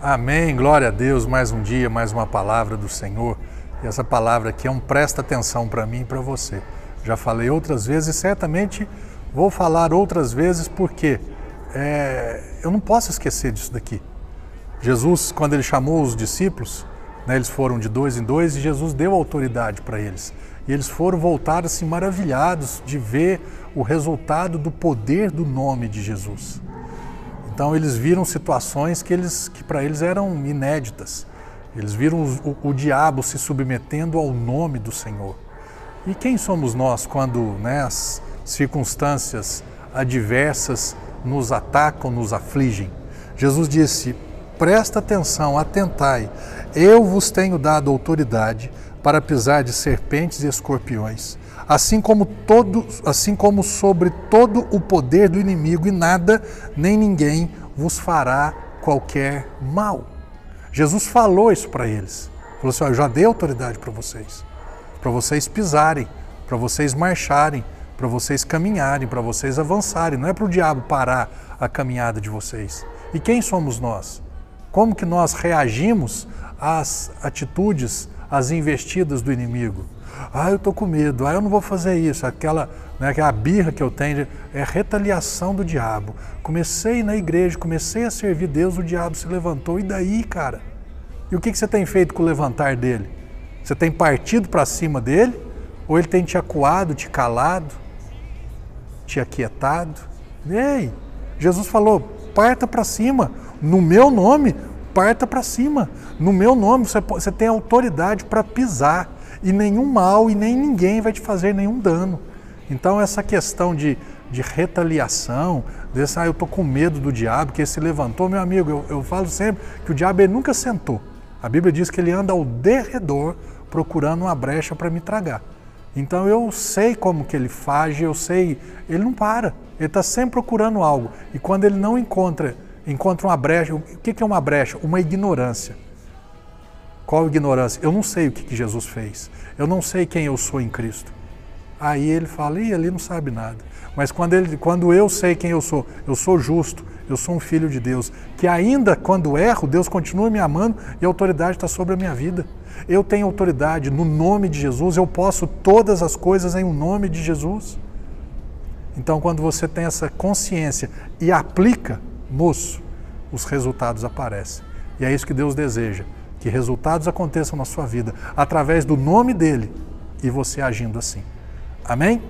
Amém, glória a Deus, mais um dia, mais uma palavra do Senhor. E essa palavra aqui é um presta atenção para mim e para você. Já falei outras vezes e certamente vou falar outras vezes porque é, eu não posso esquecer disso daqui. Jesus, quando ele chamou os discípulos, né, eles foram de dois em dois e Jesus deu autoridade para eles. E eles foram voltar assim maravilhados de ver o resultado do poder do nome de Jesus. Então eles viram situações que, eles, que para eles eram inéditas. Eles viram o, o, diabo se submetendo ao nome do Senhor. E quem somos nós quando né, as circunstâncias adversas nos atacam, nos afligem? Jesus disse: presta atenção, atentai, eu vos tenho dado autoridade para pisar de serpentes e escorpiões assim como todo, assim como sobre todo o poder do inimigo e nada nem ninguém vos fará qualquer mal. Jesus falou isso para eles. Falou assim: ó, eu já dei autoridade para vocês, para vocês pisarem, para vocês marcharem, para vocês caminharem, para vocês avançarem. Não é para o diabo parar a caminhada de vocês. E quem somos nós? Como que nós reagimos às atitudes, às investidas do inimigo? Ah, eu estou com medo, ah, eu não vou fazer isso. Aquela, né, aquela birra que eu tenho é retaliação do diabo. Comecei na igreja, comecei a servir Deus, o diabo se levantou. E daí, cara? E o que, que você tem feito com o levantar dele? Você tem partido para cima dele? Ou ele tem te acuado, te calado, te aquietado? Ei, Jesus falou: parta para cima, no meu nome, parta para cima. No meu nome você, você tem autoridade para pisar e nenhum mal e nem ninguém vai te fazer nenhum dano. Então essa questão de, de retaliação, desse, ah, eu estou com medo do diabo, que ele se levantou, meu amigo, eu, eu falo sempre que o diabo ele nunca sentou. A Bíblia diz que ele anda ao derredor procurando uma brecha para me tragar. Então eu sei como que ele faz, eu sei, ele não para, ele está sempre procurando algo. E quando ele não encontra, encontra uma brecha, o que é uma brecha? Uma ignorância. Qual ignorância? Eu não sei o que, Jesus fez. Eu não sei quem eu sou em Cristo. Aí ele fala, e ele não sabe nada. Mas quando, ele, quando eu sei quem eu sou, eu sou justo, eu sou um filho de Deus, que ainda quando erro, Deus continua me amando e a autoridade está sobre a minha vida. Eu tenho autoridade no nome de Jesus, eu posso todas as coisas em o um nome de Jesus. Então, quando você tem essa consciência e aplica, moço, os resultados aparecem. E é isso que Deus deseja que resultados aconteçam na sua vida através do nome dele e você agindo assim. Amém?